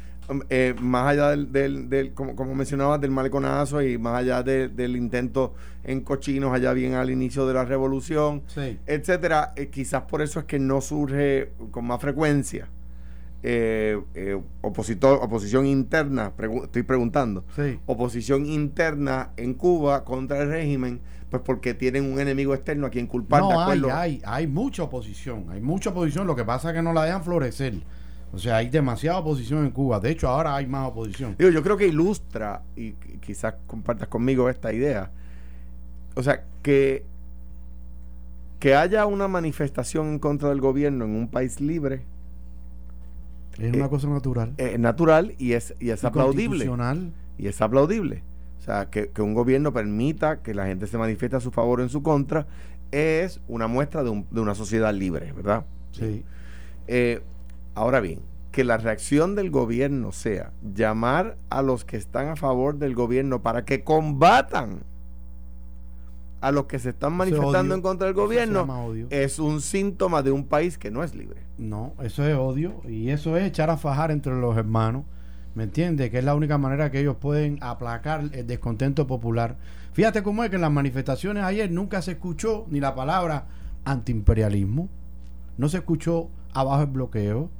eh, más allá del, del, del- como, como mencionabas, del maleconazo y más allá de- del intento en cochinos, allá bien al inicio de la revolución, sí. etcétera, eh, quizás por eso es que no surge con más frecuencia eh, eh, opositor, oposición interna, pregu- estoy preguntando, Sí. oposición interna en Cuba contra el régimen, pues porque tienen un enemigo externo a quien culpar de No, hay, acuerdo. hay, hay mucha oposición, hay mucha oposición, lo que pasa es que no la dejan florecer. O sea, hay demasiada oposición en Cuba. De hecho, ahora hay más oposición. Digo, yo creo que ilustra, y qu- quizás compartas conmigo esta idea, o sea, que, que haya una manifestación en contra del gobierno en un país libre Es una cosa natural. es natural y es, y es Y aplaudible. Y es aplaudible. O sea, que, que un gobierno permita que la gente se manifieste a su favor o en su contra es una muestra de, un- de una sociedad libre, ¿verdad? Sí. Eh, ahora bien, que la reacción del gobierno sea llamar a los que están a favor del gobierno para que combatan a los que se están manifestando en contra del gobierno, es un síntoma de un país que no es libre. No, eso es odio y eso es echar a fajar entre los hermanos. ¿Me entiendes? Que es la única manera que ellos pueden aplacar el descontento popular. Fíjate cómo es que en las manifestaciones ayer nunca se escuchó ni la palabra antiimperialismo, no se escuchó abajo el bloqueo,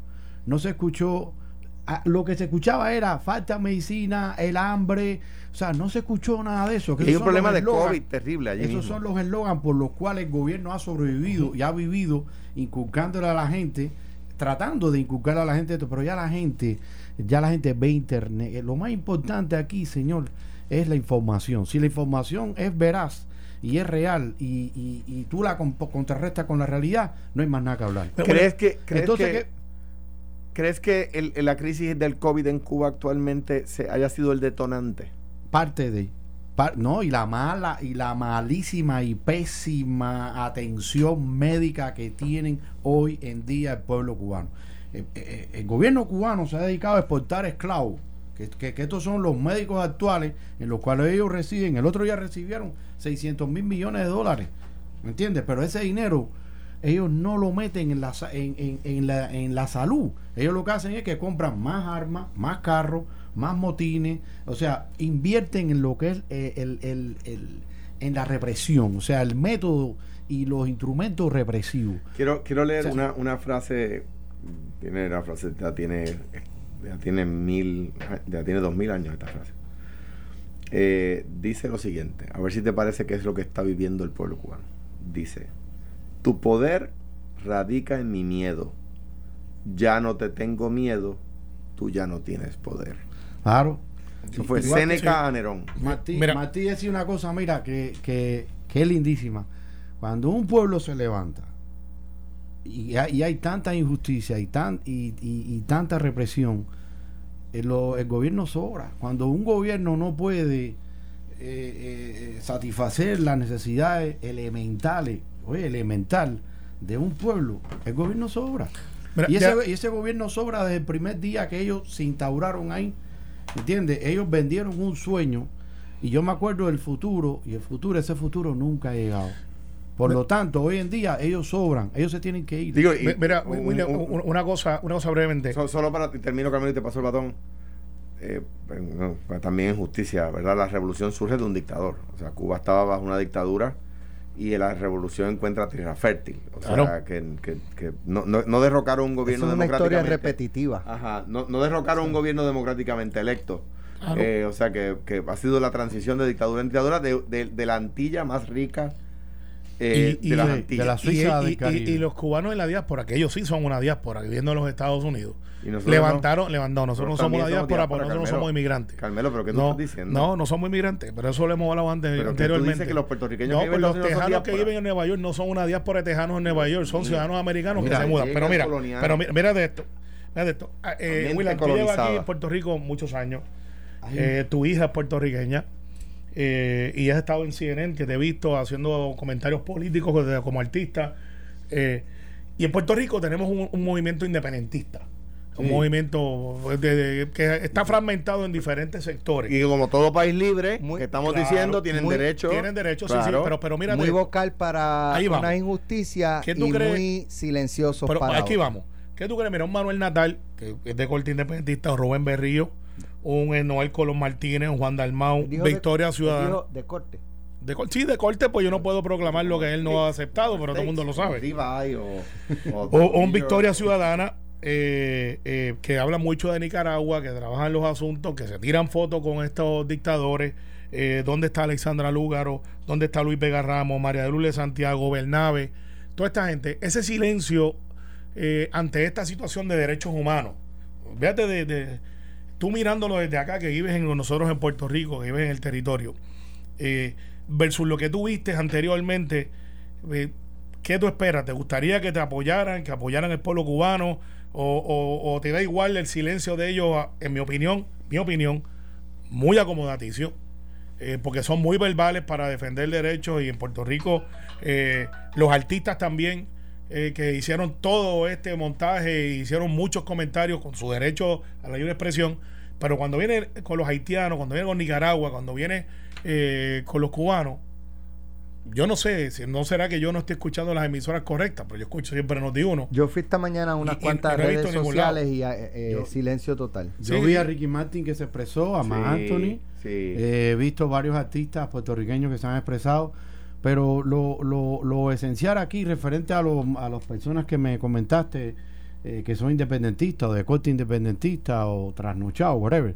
no se escuchó. Lo que se escuchaba era falta de medicina, el hambre, o sea, no se escuchó nada de eso. que hay un problema de. COVID terrible allí Esos mismo. son los eslogans por los cuales el gobierno ha sobrevivido y ha vivido inculcándole a la gente, tratando de inculcar a la gente esto, pero ya la gente, ya la gente ve internet. Eh, Lo más importante aquí, señor, es la información. Si la información es veraz y es real y, y- y tú la comp- contrarrestas con la realidad, no hay más nada que hablar. ¿Crees que, crees Entonces, que. ¿Crees que el- la crisis del COVID en Cuba actualmente se haya sido el detonante? parte de par- no y la mala y la malísima y pésima atención médica que tienen hoy en día el pueblo cubano Eh, eh, el gobierno cubano se ha dedicado a exportar esclavos que, que- que estos son los médicos actuales en los cuales ellos reciben el otro día recibieron 600 mil millones de dólares ¿me entiendes? pero ese dinero ellos no lo meten en la, en, en- en la, en la salud. Ellos lo que hacen es que compran más armas, más carros, más motines, o sea, invierten en lo que es eh, el, el- el- en la represión, o sea, el método y los instrumentos represivos. Quiero, quiero leer O sea, una, una frase, tiene la frase, ya tiene, ya tiene mil, ya tiene dos mil años esta frase. Eh, dice lo siguiente, a ver si te parece que es lo que está viviendo el pueblo cubano. Dice, tu poder radica en mi miedo. Ya no te tengo miedo, tú ya no tienes poder. Claro. Eso fue Igual sí. a Nerón. Martí, Mira. Martí decía una cosa, mira, que, que, que es lindísima. Cuando un pueblo se levanta y hay, y hay tanta injusticia y, tan, y, y- y tanta represión, eh, lo- el gobierno sobra. Cuando un gobierno no puede eh, eh, satisfacer las necesidades elementales, oye, elemental de un pueblo, el gobierno sobra. Mira, y, ya- ese, y ese gobierno sobra desde el primer día que ellos se instauraron ahí. ¿Entiendes? Ellos vendieron un sueño y yo me acuerdo del futuro y el futuro, ese futuro nunca ha llegado. Por lo tanto, hoy en día ellos sobran, ellos se tienen que ir. Digo, y- Mira, un- William, un- un- una cosa, una cosa brevemente. So- solo para termino Camilo y te paso el batón Eh, no, pues, también en justicia verdad la revolución surge de un dictador o sea Cuba estaba bajo una dictadura y la revolución encuentra tierra fértil o sea Claro. que, que- que no, no, no derrocaron un gobierno es una historia democráticamente repetitiva. Ajá, no, no derrocaron un gobierno democráticamente electo. Claro. Eh, o sea que, que ha sido la transición de dictadura en dictadura de, de- de la Antilla más rica eh, Y- y- de las de- Antillas. de la Suiza y- del los cubanos en la diáspora, que ellos sí son una diáspora viviendo en los Estados Unidos, Y nosotros levantaron, levantaron, nosotros no somos una diáspora, porque nosotros no somos inmigrantes. Carmelo, pero ¿qué tú no, estás diciendo? no, no somos inmigrantes, pero eso lo hemos hablado antes Pero tú anteriormente. dices que los puertorriqueños no, que viven pues los tejanos que viven en Nueva York no son una diáspora de tejanos en Nueva York, son ciudadanos americanos Mira, que se mudan. Pero mira, colonial. pero mira, mira de esto. Mira de esto. Ah, Eh, William, tú llevas aquí en Puerto Rico muchos años. Eh, tu hija es puertorriqueña. Eh, y has estado en CNN, que te he visto haciendo comentarios políticos como artista. eh, y en Puerto Rico tenemos un, un movimiento independentista. Un Sí. movimiento de- de- que está fragmentado en diferentes sectores. Y como todo país libre, Muy- que estamos claro, diciendo, tienen muy- derecho. Tienen derecho, sí, sí, Claro. pero, pero mira, muy vocal para una injusticia ¿Qué tú y crees? muy silencioso Pero para aquí otra. vamos. ¿Qué tú crees? Mira, un Manuel Natal, que es de corte independentista, un Rubén Berrío, un Noel Colón Martínez, un Juan Dalmau, de- Victoria Ciudadana. dijo de corte. De sí, de corte, pues yo no puedo proclamar lo que él no ha aceptado, pero todo el mundo lo sabe. Ribeye o, o, O, o un Victoria Ciudadana eh, eh, que habla mucho de Nicaragua, que trabaja en los asuntos, que se tiran fotos con estos dictadores. Eh, ¿Dónde está Alexandra Lúgaro? ¿Dónde está Luis Vega Ramos? María de Lourdes Santiago, Bernabe? Toda esta gente. Ese silencio eh, ante esta situación de derechos humanos. Fíjate de, de- tú mirándolo desde acá, que vives en nosotros en Puerto Rico, que vives en el territorio, eh, versus lo que tú viste anteriormente, eh, ¿qué tú esperas? ¿Te gustaría que te apoyaran, que apoyaran el pueblo cubano? O, o- o te da igual el silencio de ellos, en mi opinión, mi opinión, muy acomodaticio, eh, porque son muy verbales para defender derechos y en Puerto Rico los artistas también eh, que hicieron todo este montaje e hicieron muchos comentarios con su derecho a la libre expresión, pero cuando viene con los haitianos, cuando viene con Nicaragua, cuando viene eh, con los cubanos, yo no sé, si no será que yo no esté escuchando las emisoras correctas, pero yo escucho siempre Noti uno. Yo fui esta mañana a unas Y- y cuantas no redes sociales y eh, eh, Yo- silencio total. Yo Sí. vi a Ricky Martin que se expresó, a Sí, Anthony. sí. Eh, he visto varios artistas puertorriqueños que se han expresado. Pero lo, lo, lo esencial aquí, referente a, los a las personas que me comentaste, eh, que son independentistas o de corte independentista o trasnochados, whatever.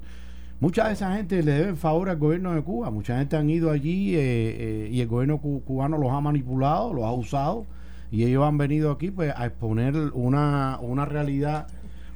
Mucha de esa gente le deben favor al gobierno de Cuba. Mucha gente han ido allí eh, eh, y el gobierno cu- cubano los ha manipulado, los ha usado. Y ellos han venido aquí pues a exponer una, una realidad,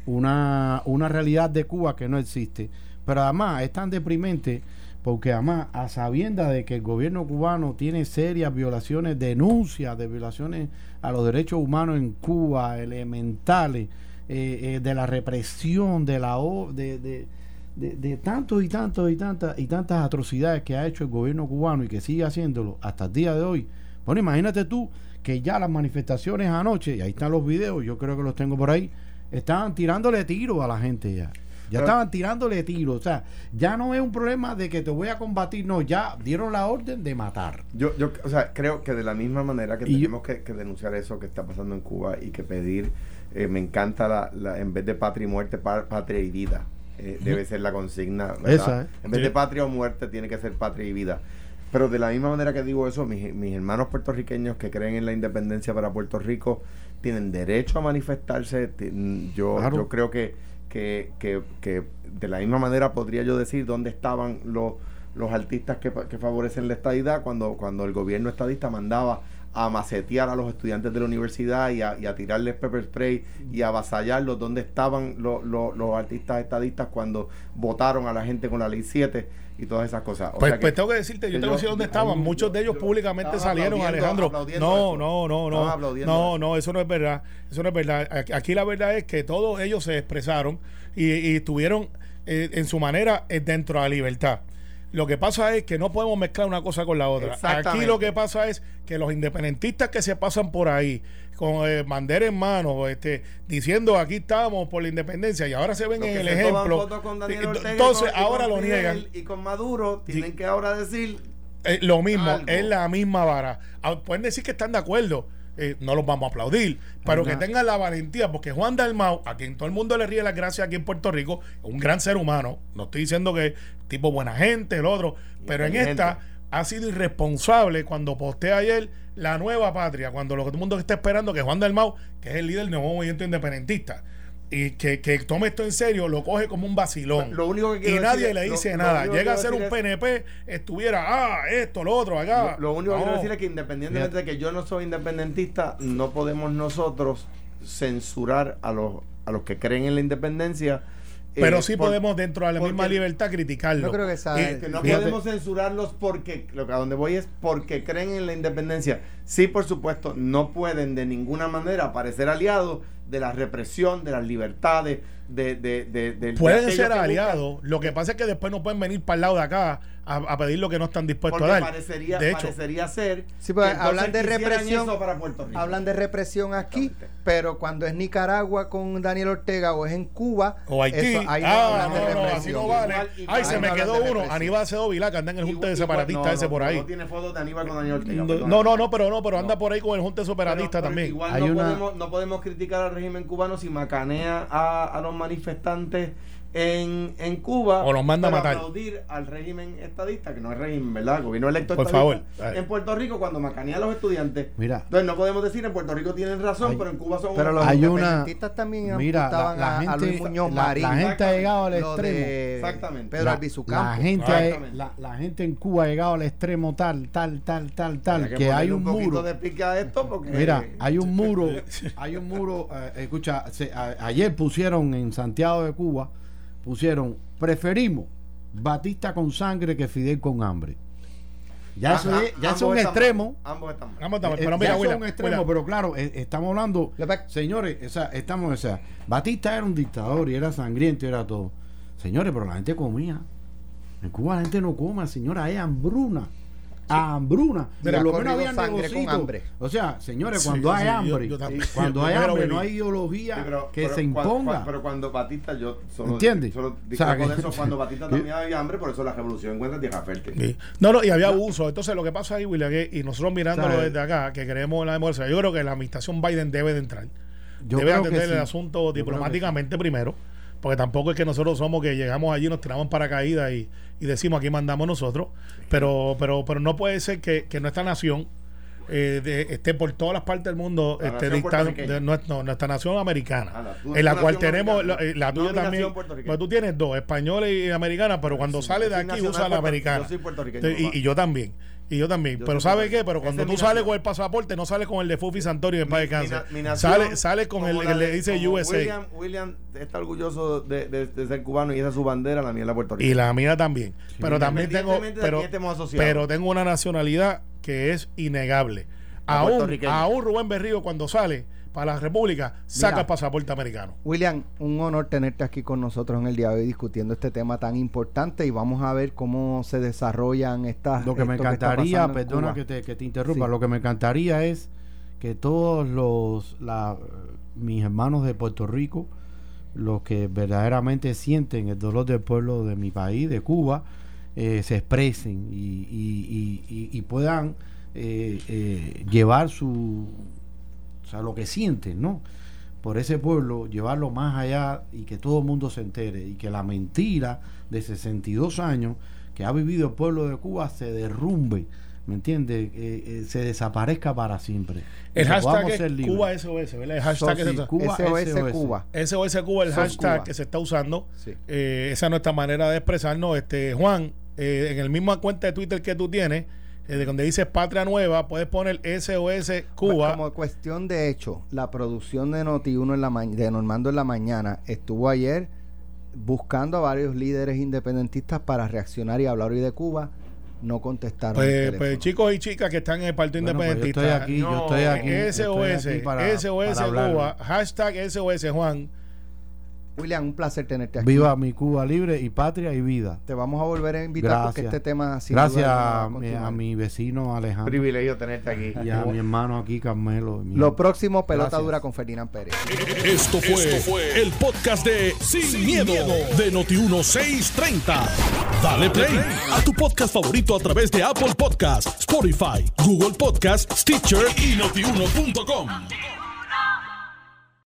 una, una realidad de Cuba que no existe. Pero además es tan deprimente porque además a sabiendas de que el gobierno cubano tiene serias violaciones, denuncias de violaciones a los derechos humanos en Cuba, elementales, eh, eh, de la represión, de la de, de, de, de tantos y tantos y tantas y tantas atrocidades que ha hecho el gobierno cubano y que sigue haciéndolo hasta el día de hoy. Bueno, imagínate tú que ya las manifestaciones anoche, y ahí están los videos, yo creo que los tengo por ahí, estaban tirándole tiro a la gente ya. Ya estaban tirándole tiro. O sea, ya no es un problema de que te voy a combatir, no, ya dieron la orden de matar. Yo, yo, o sea, creo que de la misma manera que Y yo- tenemos que, que denunciar eso que está pasando en Cuba y que pedir, eh, me encanta la, la- en vez de patria y muerte, pa- patria y vida. Eh, debe ser la consigna. ¿verdad? Esa es. En vez Sí. de patria o muerte, tiene que ser patria y vida. Pero de la misma manera que digo eso, mis, mis hermanos puertorriqueños que creen en la independencia para Puerto Rico tienen derecho a manifestarse. Yo, Claro. yo creo que, que, que, que de la misma manera podría yo decir dónde estaban los, los artistas que, que favorecen la estadidad cuando, cuando el gobierno estadista mandaba a macetear a los estudiantes de la universidad y a, y a tirarles pepper spray y a avasallarlos. ¿Dónde estaban los, los, los artistas estadistas cuando votaron a la gente con la ley 7 y todas esas cosas? O Pues, sea que- pues tengo que decirte, yo que te voy a decir dónde estaban. yo- Muchos de ellos públicamente salieron, Alejandro. No, eso. no, no, no. No, eso. no, eso no es verdad. Eso no es verdad. Aquí- la verdad es que todos ellos se expresaron y, y estuvieron eh, en su manera eh, dentro de la libertad. Lo que pasa es que no podemos mezclar una cosa con la otra. Aquí lo que pasa es que los independentistas que se pasan por ahí con eh, bandera en mano, este, diciendo aquí estamos por la independencia y ahora se ven en el ejemplo. Entonces con- ahora lo niegan. Y con Maduro tienen que ahora decir Eh, lo mismo, Algo. es la misma vara. Ah, Pueden decir que están de acuerdo, eh, no los vamos a aplaudir, pero que tengan la valentía, porque Juan Dalmau, a quien todo el mundo le ríe las gracias aquí en Puerto Rico, un gran ser humano, no estoy diciendo que tipo buena gente, el otro, pero en esta ha sido irresponsable cuando postea ayer la nueva patria, cuando lo que todo el mundo está esperando que Juan Dalmau, que es el líder del nuevo movimiento independentista, y que, que tome esto en serio, lo coge como un vacilón. Lo único que y nadie decir le dice lo nada. Llega a ser un es- PNP, estuviera, ah, esto, lo otro, acá. Lo, lo único que quiero decir es que independientemente de que yo no soy independentista, no podemos nosotros censurar a los, a los que creen en la independencia. eh, Pero sí por- podemos, dentro de la misma libertad, criticarlo. No creo que sea- Y- que no Fíjate. podemos censurarlos porque lo que a donde voy es porque creen en la independencia. Sí, por supuesto, no pueden de ninguna manera parecer aliados de la represión, de las libertades, de, de, de, de- de pueden ser aliados. Lo que pasa es que después no pueden venir para el lado de acá a, a pedir lo que no están dispuestos Porque a dar. parecería, de hecho, parecería ser. Sí, pues, hablan de represión, eso para Puerto Rico. Hablan de represión aquí, pero cuando es Nicaragua con Daniel Ortega o es en Cuba, o Haití. eso- ahí no ah, hablan de no, no, así represión. no vale. Igual- igual- Ay, se me no quedó uno. Aníbal Acedo Vilá, que anda en el junte de no, ese no, por ahí. No tiene fotos de Aníbal con Daniel Ortega. No, no, no, no, pero no, pero anda No. por ahí con el junte separatista también. Igual no, podemos, no podemos criticar al régimen cubano si macanea a, a los manifestantes en, en Cuba. O los manda a pero matar. aplaudir al régimen estadista, que no es régimen, ¿verdad? Gobierno electo Por estadista, favor. En Puerto Rico, cuando macanea a los estudiantes. Mira. Entonces no podemos decir en Puerto Rico tienen razón, Hay- pero en Cuba son Pero los Hay una- también Mira, la, la a, a gente, Luis Muñoz la, Marín. la gente ha llegado al extremo. de Exactamente. Pedro la, Albizu la gente, la, la gente en Cuba ha llegado al extremo tal, tal, tal, tal, tal, que, hay un muro. de pique a esto porque Mira, hay un muro, [laughs] hay un muro, eh, escucha, se- a- ayer pusieron en Santiago de Cuba, pusieron, preferimos Batista con sangre que Fidel con hambre. Ya eso Ajá, es, ya eso es ambos un están extremo. mal, Ambos están mal. Eh, pero ya mira, eso es Willa, un extremo, Willa, pero claro, eh, estamos hablando, señores, o sea, estamos, o sea, Batista era un dictador y era sangriento y era todo. Señores, pero la gente comía. En Cuba la gente no come, señora, hay hambruna. Hambruna. Mira, Por lo menos había hambre. O sea, señores, Sí, cuando hay sí, hambre, yo también. [laughs] cuando hay hambre, no hay ideología Sí, pero- que pero se imponga. pero cuando Batista, yo solo, ¿Entiendes? solo O sea, discrepo de que- eso, [laughs] cuando Batista también había hambre, por eso la revolución encuentra tierra fértil. Sí. No, no, y había abuso. Entonces, lo que pasa ahí, William, que- y nosotros mirándolo desde acá, que creemos en la democracia, yo creo que la administración Biden debe de entrar. Yo debe atender el asunto diplomáticamente primero, porque tampoco es que nosotros somos que llegamos allí, nos tiramos paracaídas y, y decimos aquí mandamos nosotros, pero pero pero no puede ser que, que nuestra nación eh, de- esté por todas las partes del mundo La este, puertorriqueña. de no, nuestra nación americana, Ah, la- en la cual tenemos la, eh, la tuya también, puertorriqueña. pues tú tienes dos, española y americana, pero cuando Sí, sale yo de aquí nacional usa la americana. yo soy puertorriqueño, y, y yo también. Y yo también. Yo pero ¿sabe qué? Pero cuando tú sales con el pasaporte, no sales con el de Fufi Santorio na- mi nación, Sale, sale con el que le de- dice USA. William, William está orgulloso de, de- de ser cubano y esa es su bandera, la mía la puertorriqueña. Y la mía también. Pero también tengo, de pero, pero tengo una nacionalidad que es innegable. Aún, aún Rubén Berrío cuando sale para la República saca Mira. el pasaporte americano. William, un honor tenerte aquí con nosotros en el día de hoy discutiendo este tema tan importante y vamos a ver cómo se desarrollan estas. Lo que me encantaría, perdona que te, que te interrumpa, Sí. lo que me encantaría es que todos los la- mis hermanos de Puerto Rico, los que verdaderamente sienten el dolor del pueblo de mi país, de Cuba, eh, se expresen y, y- y- y- y puedan eh, eh, llevar su, o sea, lo que sienten, ¿no? Por ese pueblo, llevarlo más allá y que todo el mundo se entere y que la mentira de 62 años que ha vivido el pueblo de Cuba se derrumbe, ¿me entiendes? Eh, eh, se desaparezca para siempre. El hashtag es. Cuba SOS, ¿verdad? El hashtag se- Cuba, SOS SOS. Cuba. SOS Cuba, el hashtag Cuba. que se está usando. Sí. Eh, esa es nuestra manera de expresarnos. Este, Juan, eh, en el mismo cuenta de Twitter que tú tienes, eh, de donde dices Patria Nueva, puedes poner SOS Cuba. Como cuestión de hecho, la producción de Noti1 en la ma- de Normando en la mañana estuvo ayer buscando a varios líderes independentistas para reaccionar y hablar hoy de Cuba. No contestaron. Pues, pues, chicos y chicas que están en el Partido Bueno, pues yo Independentista. estoy aquí, yo estoy aquí, yo estoy SOS, aquí para- SOS para hablar. Cuba, hashtag SOS Juan. William, un placer tenerte aquí. Viva mi Cuba libre y patria y vida. Te vamos a volver a invitar porque este tema sin Gracias duda a, a mi- continuar. a mi vecino Alejandro Privilegio tenerte aquí. y a mi hermano aquí, Carmelo. mi- Lo próximo, pelota Gracias. dura con Ferdinand Pérez. Esto fue, el podcast de Sin, miedo, de Noti1630. Dale play a tu podcast favorito a través de Apple Podcasts, Spotify, Google Podcasts, Stitcher y notiuno.com.